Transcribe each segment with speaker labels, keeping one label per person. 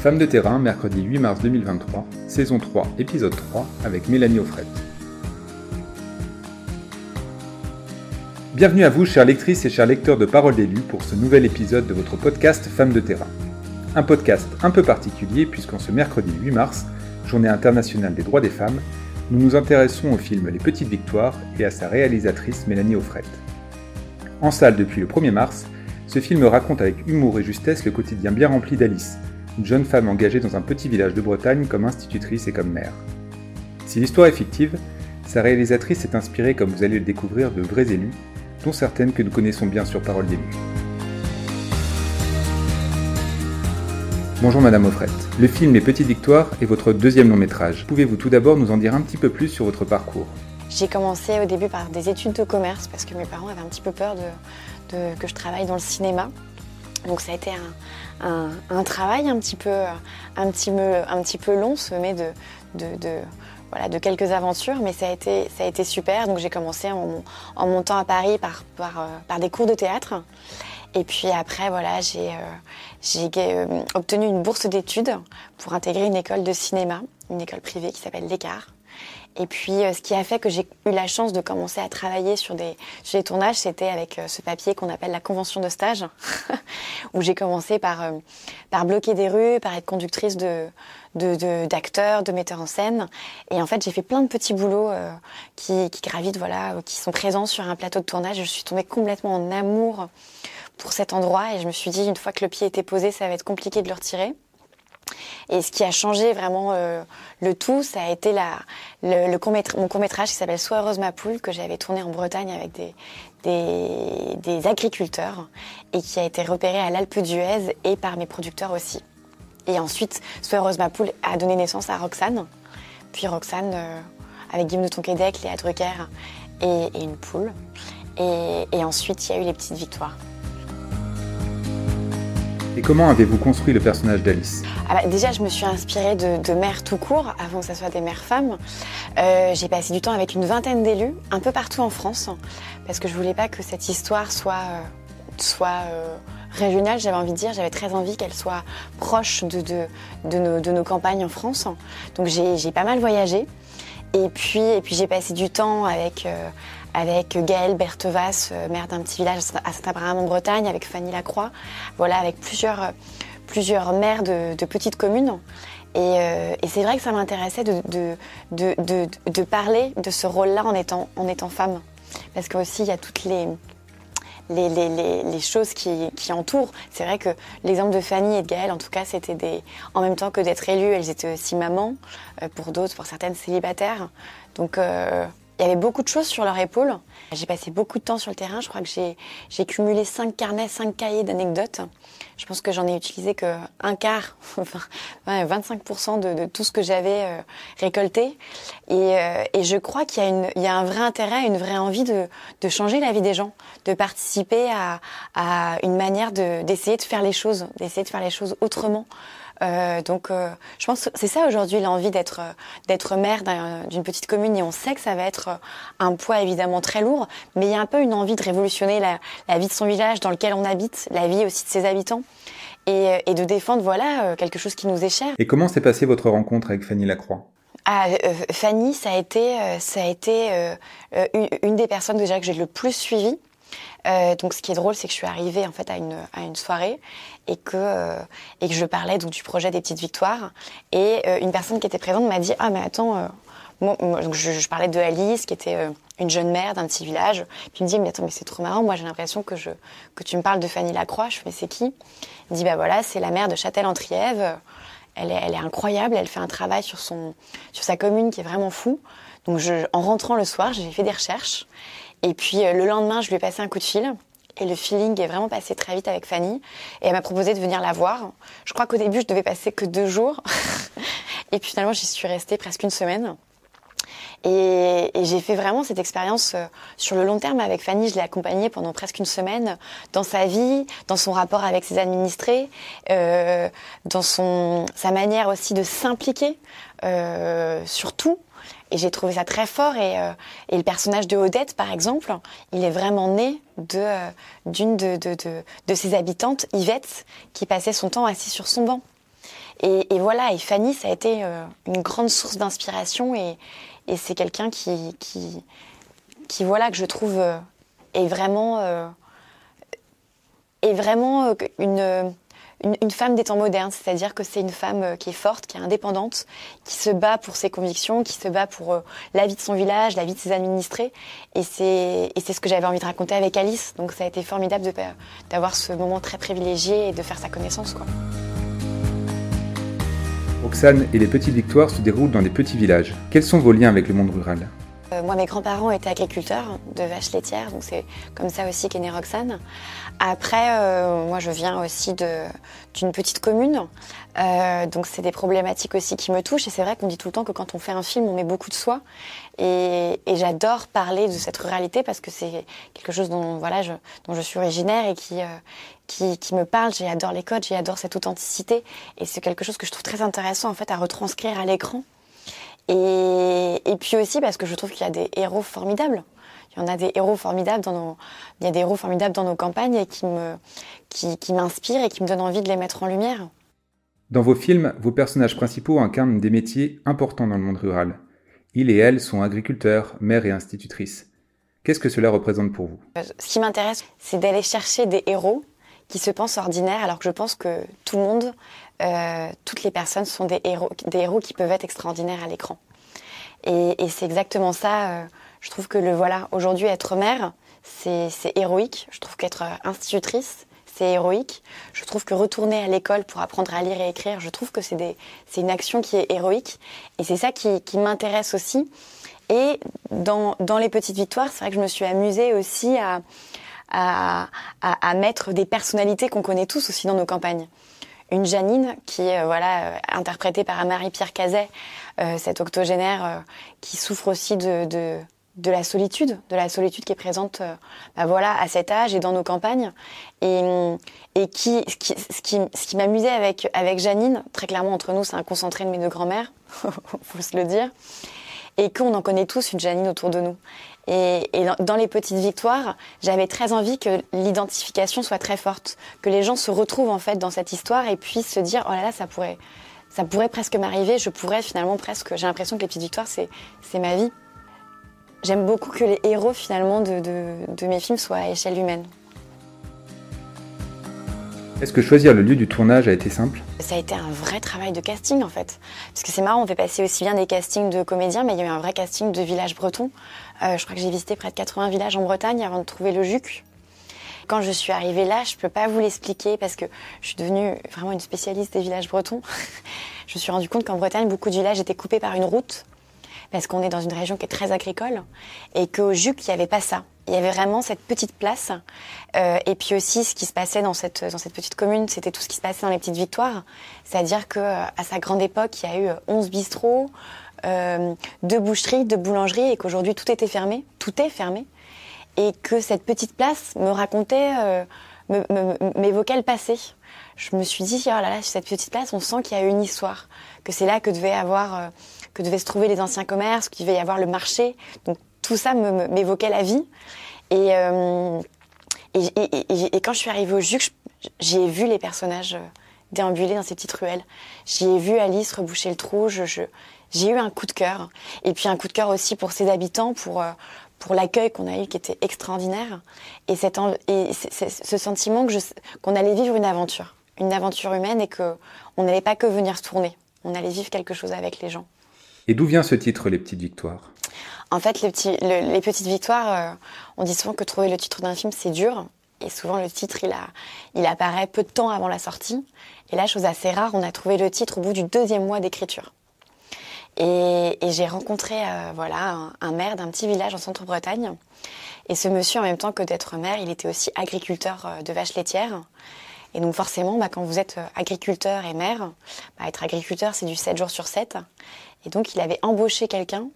Speaker 1: Femme de terrain, mercredi 8 mars 2023, saison 3, épisode 3, avec Mélanie Offret. Bienvenue à vous, chères lectrices et chers lecteurs de Parole d'élus, pour ce nouvel épisode de votre podcast Femme de terrain. Un podcast un peu particulier puisqu'en ce mercredi 8 mars, journée internationale des droits des femmes, nous nous intéressons au film Les Petites Victoires et à sa réalisatrice Mélanie Offret. En salle depuis le 1er mars, ce film raconte avec humour et justesse le quotidien bien rempli d'Alice, une jeune femme engagée dans un petit village de Bretagne comme institutrice et comme mère. Si l'histoire est fictive, sa réalisatrice s'est inspirée, comme vous allez le découvrir, de vrais élus, dont certaines que nous connaissons bien sur Parole d'élus. Bonjour Madame Offret. Le film Les Petites Victoires est votre deuxième long métrage. Pouvez-vous tout d'abord nous en dire un petit peu plus sur votre parcours?
Speaker 2: J'ai commencé au début par des études de commerce parce que mes parents avaient un petit peu peur de, que je travaille dans le cinéma. Donc ça a été un, travail un petit, peu, un, petit, peu long, semé de, voilà, de quelques aventures, mais ça a été, super. Donc j'ai commencé en, en, montant à Paris par, par, des cours de théâtre. Et puis après, voilà, j'ai euh, euh, obtenu une bourse d'études pour intégrer une école de cinéma, une école privée qui s'appelle L'Écart. Et puis, euh, ce qui a fait que j'ai eu la chance de commencer à travailler sur des, sur des tournages, c'était avec euh, ce papier qu'on appelle la convention de stage, où j'ai commencé par, euh, par bloquer des rues, par être conductrice de, d'acteurs, de, metteurs en scène. Et en fait, j'ai fait plein de petits boulots qui, qui gravitent, voilà, qui sont présents sur un plateau de tournage. Je suis tombée complètement en amour pour cet endroit et je me suis dit, une fois que le pied était posé, ça va être compliqué de le retirer. Et ce qui a changé vraiment euh, le tout, ça a été la, mon court métrage qui s'appelle Sois heureuse ma poule, que j'avais tourné en Bretagne avec des, agriculteurs et qui a été repéré à l'Alpe d'Huez et par mes producteurs aussi. Et ensuite, Sois heureuse ma poule a donné naissance à Roxane. Puis Roxane, euh, avec Guillaume de Tonquédec, Léa Drucker et, une poule. Et ensuite, il y a eu les petites victoires.
Speaker 1: Et comment avez-vous construit le personnage d'Alice
Speaker 2: Déjà, je me suis inspirée de, mères tout court, avant que ce soit des mères femmes. Euh, j'ai passé du temps avec une vingtaine d'élus, un peu partout en France, parce que je voulais pas que cette histoire soit, euh, soit euh, régionale, j'avais envie de dire. J'avais très envie qu'elle soit proche de, de, nos, de, nos, campagnes en France. Donc j'ai pas mal voyagé. Et puis, et puis j'ai passé du temps avec, avec Gaëlle Berthevas, euh, maire d'un petit village à Saint-Abraham en Bretagne, avec Fanny Lacroix, voilà, avec plusieurs, euh, plusieurs maires de, petites communes. Euh, et, c'est vrai que ça m'intéressait de, de, parler de ce rôle-là en étant, en étant femme. Parce qu'aussi, il y a toutes les, les, les, les, choses qui, entourent. C'est vrai que l'exemple de Fanny et de Gaëlle, en tout cas, c'était des. En même temps que d'être élues, elles étaient aussi mamans, pour d'autres, pour certaines célibataires. Donc, il y avait beaucoup de choses sur leur épaule. J'ai passé beaucoup de temps sur le terrain. Je crois que j'ai cumulé cinq carnets, cinq cahiers d'anecdotes. Je pense que j'en ai utilisé que un quart, enfin 25% de, de, tout ce que j'avais euh, récolté. Et, euh, et, je crois qu'il y, y, a un vrai intérêt, une vraie envie de, de changer la vie des gens, de participer à, à une manière d'essayer de, de faire les choses, d'essayer de faire les choses autrement. Euh, donc, euh, je pense que c'est ça aujourd'hui l'envie d'être euh, d'être maire d'une petite commune et on sait que ça va être un poids évidemment très lourd, mais il y a un peu une envie de révolutionner la, la vie de son village dans lequel on habite, la vie aussi de ses habitants. Et, et de défendre voilà quelque chose qui nous est cher.
Speaker 1: Et comment s'est passée votre rencontre avec Fanny Lacroix?
Speaker 2: Ah, Fanny, ça a été, ça a été une, une, des personnes déjà que j'ai le plus suivie. Euh, donc, ce qui est drôle, c'est que je suis arrivée en fait à une, à une soirée et que, euh, et que je parlais donc du projet des petites victoires. Et euh, une personne qui était présente m'a dit Ah, mais attends, je, je, parlais de Alice, qui était une jeune mère d'un petit village. Puis il me dit Mais attends, mais c'est trop marrant, moi j'ai l'impression que, je, que tu me parles de Fanny Lacroix. Je fais Mais c'est qui? Il dit Bah voilà, c'est la mère de Châtel-en-Trièves. Elle est, elle est, incroyable, elle fait un travail sur, son, sur sa commune qui est vraiment fou. Donc je, en rentrant le soir, j'ai fait des recherches et puis euh, le lendemain, je lui ai passé un coup de fil. Et le feeling est vraiment passé très vite avec Fanny. Et elle m'a proposé de venir la voir. Je crois qu'au début, je devais passer que deux jours. et puis finalement, j'y suis restée presque une semaine. Et, et j'ai fait vraiment cette expérience euh, sur le long terme avec Fanny. Je l'ai accompagnée pendant presque une semaine dans sa vie, dans son rapport avec ses administrés, euh, dans son, sa manière aussi de s'impliquer euh, sur tout. Et j'ai trouvé ça très fort. Et, euh, et, le personnage de Odette, par exemple, il est vraiment né de euh, d'une de, de, de, de, ses habitantes, Yvette, qui passait son temps assis sur son banc. Et, voilà, et Fanny, ça a été une grande source d'inspiration et, c'est quelqu'un qui, voilà, que je trouve est vraiment, est vraiment une femme des temps modernes, c'est-à-dire que c'est une femme euh, qui est forte, qui est indépendante, qui se bat pour ses convictions, qui se bat pour euh, la vie de son village, la vie de ses administrés. Et c'est ce que j'avais envie de raconter avec Alice. Donc ça a été formidable d'avoir ce moment très privilégié et de faire sa connaissance.
Speaker 1: Roxane et les petites victoires se déroulent dans des petits villages. Quels sont vos liens avec le monde rural?
Speaker 2: Euh, moi, mes grands-parents étaient agriculteurs de vaches laitières, donc c'est comme ça aussi qu'est née Roxane. Après, euh, moi, je viens aussi d'une petite commune, euh, donc c'est des problématiques aussi qui me touchent. Et c'est vrai qu'on dit tout le temps que quand on fait un film, on met beaucoup de soi. Et, j'adore parler de cette ruralité parce que c'est quelque chose dont, voilà, je, dont je suis originaire et qui, qui, me parle. J'adore les codes, j'adore cette authenticité. Et c'est quelque chose que je trouve très intéressant en fait à retranscrire à l'écran. Et, et puis aussi parce que je trouve qu'il y a des héros formidables. Il y en a des héros formidables dans nos, il y a des héros formidables dans nos campagnes et qui me, qui, qui m'inspirent et qui me donnent envie de les mettre en lumière.
Speaker 1: Dans vos films, vos personnages principaux incarnent des métiers importants dans le monde rural. Ils et elles sont agriculteurs, mères et institutrices. Qu'est-ce que cela représente pour vous?
Speaker 2: Ce qui m'intéresse, c'est d'aller chercher des héros qui se pensent ordinaires, alors que je pense que tout le monde, euh, toutes les personnes sont des héros, des héros qui peuvent être extraordinaires à l'écran. Et, et c'est exactement ça. Euh, je trouve que le voilà, aujourd'hui être mère, c'est héroïque. Je trouve qu'être institutrice, c'est héroïque. Je trouve que retourner à l'école pour apprendre à lire et écrire, je trouve que c'est une action qui est héroïque. Et c'est ça qui, qui m'intéresse aussi. Et dans, dans les petites victoires, c'est vrai que je me suis amusée aussi à, à, à mettre des personnalités qu'on connaît tous aussi dans nos campagnes une Janine qui est euh, voilà euh, interprétée par Marie-Pierre Cazet, euh, cette octogénaire qui souffre aussi de, de, de, la solitude, de la solitude qui est présente bah voilà à cet âge et dans nos campagnes. Et, et qui ce qui ce qui, ce qui m'amusait avec avec Janine très clairement entre nous c'est un concentré de mes deux grands-mères faut se le dire et qu'on en connaît tous une Janine autour de nous et, dans les petites victoires, j'avais très envie que l'identification soit très forte, que les gens se retrouvent en fait dans cette histoire et puissent se dire oh là là ça pourrait, ça pourrait presque m'arriver, je pourrais finalement presque. J'ai l'impression que les petites victoires c'est c'est ma vie. J'aime beaucoup que les héros finalement de, de mes films soient à échelle humaine.
Speaker 1: Est-ce que choisir le lieu du tournage a été simple
Speaker 2: Ça a été un vrai travail de casting en fait. Parce que c'est marrant, on fait passer aussi bien des castings de comédiens, mais il y a eu un vrai casting de village breton. Euh, je crois que j'ai visité près de 80 villages en Bretagne avant de trouver le JUC. Quand je suis arrivée là, je peux pas vous l'expliquer parce que je suis devenue vraiment une spécialiste des villages bretons. je me suis rendu compte qu'en Bretagne, beaucoup de villages étaient coupés par une route parce qu'on est dans une région qui est très agricole et qu'au JUC, il n'y avait pas ça il y avait vraiment cette petite place. Euh, et puis aussi, ce qui se passait dans cette, dans cette petite commune, c'était tout ce qui se passait dans les petites victoires. C'est-à-dire qu'à euh, sa grande époque, il y a eu 11 euh, bistrots, euh, deux boucheries, deux boulangeries, et qu'aujourd'hui, tout était fermé. Tout est fermé. Et que cette petite place me racontait, euh, m'évoquait le passé. Je me suis dit, oh là là, cette petite place, on sent qu'il y a une histoire. Que c'est là que devait avoir, que devaient se trouver les anciens commerces, qu'il devait y avoir le marché. Tout ça m'évoquait la vie. Euh, et, quand je suis arrivée au JUC, j'ai vu les personnages euh, déambuler dans ces petites ruelles. J'ai vu Alice reboucher le trou. J'ai eu un coup de cœur. Et puis un coup de cœur aussi pour ses habitants, pour, euh, l'accueil qu'on a eu qui était extraordinaire. Et, ce sentiment qu'on allait vivre une aventure, une aventure humaine et qu'on n'allait pas que venir se tourner. On allait vivre quelque chose avec les gens.
Speaker 1: Et d'où vient ce titre, Les Petites Victoires?
Speaker 2: En fait, les, petites victoires, euh, on dit souvent que trouver le titre d'un film, c'est dur. Et souvent, le titre, il, il apparaît peu de temps avant la sortie. Et là, chose assez rare, on a trouvé le titre au bout du deuxième mois d'écriture. Et, j'ai rencontré euh, voilà un, maire d'un petit village en centre-Bretagne. Et ce monsieur, en même temps que d'être maire, il était aussi agriculteur euh, de vaches laitières. Et donc forcément, bah, quand vous êtes agriculteur et maire, bah, être agriculteur, c'est du 7 jours sur 7. Et donc il avait embauché quelqu'un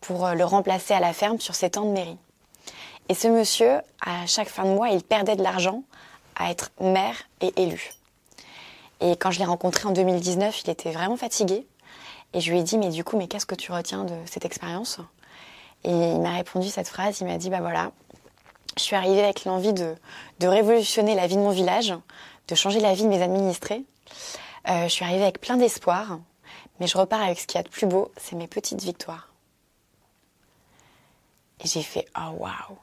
Speaker 2: pour euh, le remplacer à la ferme sur ses temps de mairie. Et ce monsieur, à chaque fin de mois, il perdait de l'argent à être maire et élu. Et quand je l'ai rencontré en 2019, il était vraiment fatigué. Et je lui ai dit, mais du coup, mais qu'est-ce que tu retiens de cette expérience? Et il m'a répondu cette phrase, il m'a dit, bah voilà, je suis arrivée avec l'envie de, de, révolutionner la vie de mon village, de changer la vie de mes administrés. je suis arrivée avec plein d'espoir, mais je repars avec ce qu'il y a de plus beau, c'est mes petites victoires. Et j'ai fait oh waouh.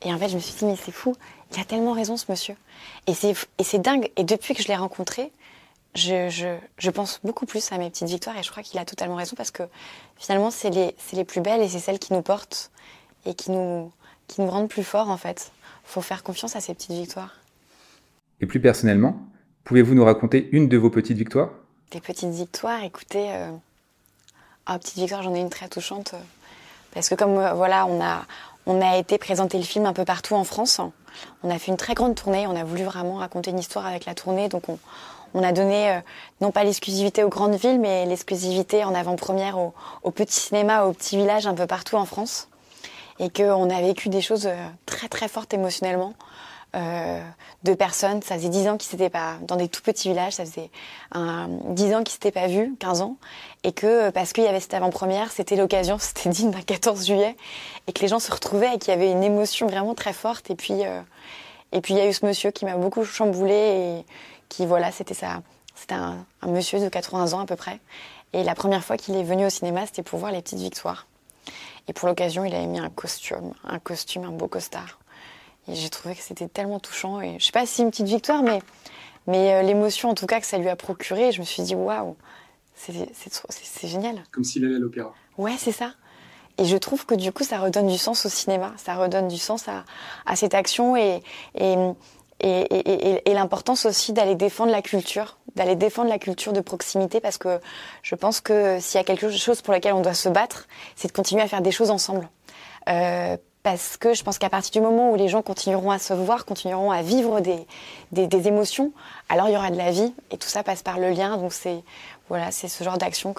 Speaker 2: Et en fait, je me suis dit mais c'est fou, il a tellement raison ce monsieur. Et c'est dingue. Et depuis que je l'ai rencontré, je, je, pense beaucoup plus à mes petites victoires et je crois qu'il a totalement raison parce que finalement c'est les, les plus belles et c'est celles qui nous portent et qui nous, qui nous rendent plus forts en fait. Faut faire confiance à ces petites victoires.
Speaker 1: Et plus personnellement, pouvez-vous nous raconter une de vos petites victoires?
Speaker 2: Des petites victoires, écoutez, euh... oh, petite victoire, j'en ai une très touchante. Euh, parce que comme euh, voilà, on a, été présenter le film un peu partout en France. On a fait une très grande tournée. On a voulu vraiment raconter une histoire avec la tournée. Donc on, a donné non pas l'exclusivité aux grandes villes, mais l'exclusivité en avant-première aux, aux, petits cinémas, aux petits villages un peu partout en France. Et qu'on a vécu des choses très très fortes émotionnellement. Euh, de personnes, ça faisait 10 ans qu'ils s'étaient pas dans des tout petits villages, ça faisait un, 10 ans qu'ils s'étaient pas vus, 15 ans, et que parce qu'il y avait cette avant-première, c'était l'occasion, c'était digne d'un 14 juillet, et que les gens se retrouvaient et qu'il y avait une émotion vraiment très forte. Et puis, euh, et puis il y a eu ce monsieur qui m'a beaucoup chamboulé et qui voilà, c'était ça, c'était un, un, monsieur de 80 ans à peu près. Et la première fois qu'il est venu au cinéma, c'était pour voir les petites victoires. Et pour l'occasion, il avait mis un costume, un costume, un beau costard. Et j'ai trouvé que c'était tellement touchant. Et je sais pas si une petite victoire, mais, mais euh, l'émotion en tout cas que ça lui a procuré, je me suis dit waouh, c'est génial.
Speaker 3: Comme s'il allait à l'opéra.
Speaker 2: Ouais, c'est ça. Et je trouve que du coup, ça redonne du sens au cinéma, ça redonne du sens à, à cette action et, et, et, et, et l'importance aussi d'aller défendre la culture, d'aller défendre la culture de proximité parce que je pense que s'il y a quelque chose pour lequel on doit se battre, c'est de continuer à faire des choses ensemble. Euh, parce que je pense qu'à partir du moment où les gens continueront à se voir, continueront à vivre des, des, des, émotions, alors il y aura de la vie et tout ça passe par le lien. Donc c'est voilà, c'est ce genre d'action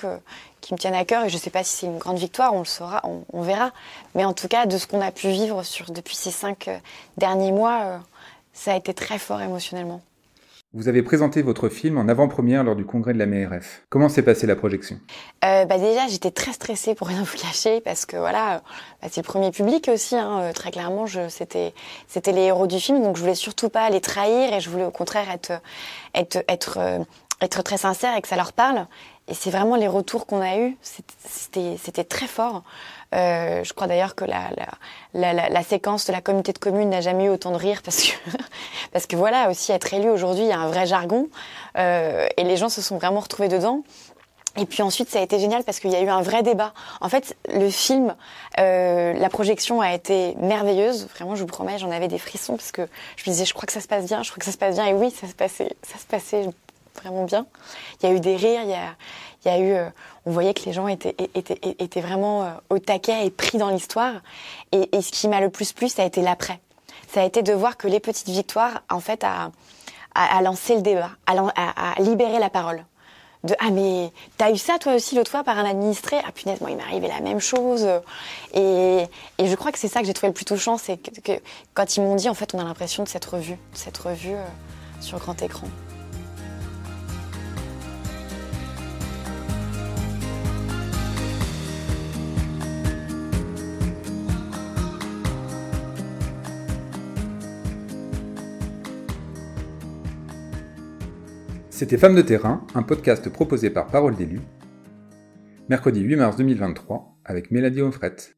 Speaker 2: qui me tiennent à cœur et je ne sais pas si c'est une grande victoire, on le saura, on, on, verra. Mais en tout cas, de ce qu'on a pu vivre sur depuis ces cinq euh, derniers mois, euh, ça a été très fort émotionnellement.
Speaker 1: Vous avez présenté votre film en avant-première lors du congrès de la MRF. Comment s'est passée la projection?
Speaker 2: Euh, bah Déjà, j'étais très stressée pour rien vous cacher parce que voilà, bah c'est le premier public aussi. Hein, euh, très clairement, c'était c'était les héros du film, donc je voulais surtout pas les trahir et je voulais au contraire être être être euh, être très sincère et que ça leur parle. Et c'est vraiment les retours qu'on a eus, c'était très fort. Euh, je crois d'ailleurs que la, séquence de la communauté de communes n'a jamais eu autant de rire parce que, parce que voilà, aussi être élu aujourd'hui, il y a un vrai jargon euh, et les gens se sont vraiment retrouvés dedans. Et puis ensuite, ça a été génial parce qu'il y a eu un vrai débat. En fait, le film, euh, la projection a été merveilleuse. Vraiment, je vous promets, j'en avais des frissons parce que je me disais, je crois que ça se passe bien, je crois que ça se passe bien. Et oui, ça se passait, ça se passait vraiment bien. Il y a eu des rires, il y a, eu, euh, on voyait que les gens étaient, étaient, étaient vraiment euh, au taquet et pris dans l'histoire. Et, ce qui m'a le plus plu, ça a été l'après. Ça a été de voir que les petites victoires, en fait, a, a lancé le débat, a, a, a libéré la parole de ah mais t'as eu ça toi aussi l'autre fois par un administré? Ah punaise moi il m'est arrivé la même chose et, et je crois que c'est ça que j'ai trouvé le plus touchant c'est que, quand ils m'ont dit en fait on a l'impression de cette revue cette revue euh, sur grand écran
Speaker 1: C'était Femmes de terrain, un podcast proposé par Parole d'élu. Mercredi 8 mars 2023 avec Mélanie Onfrette.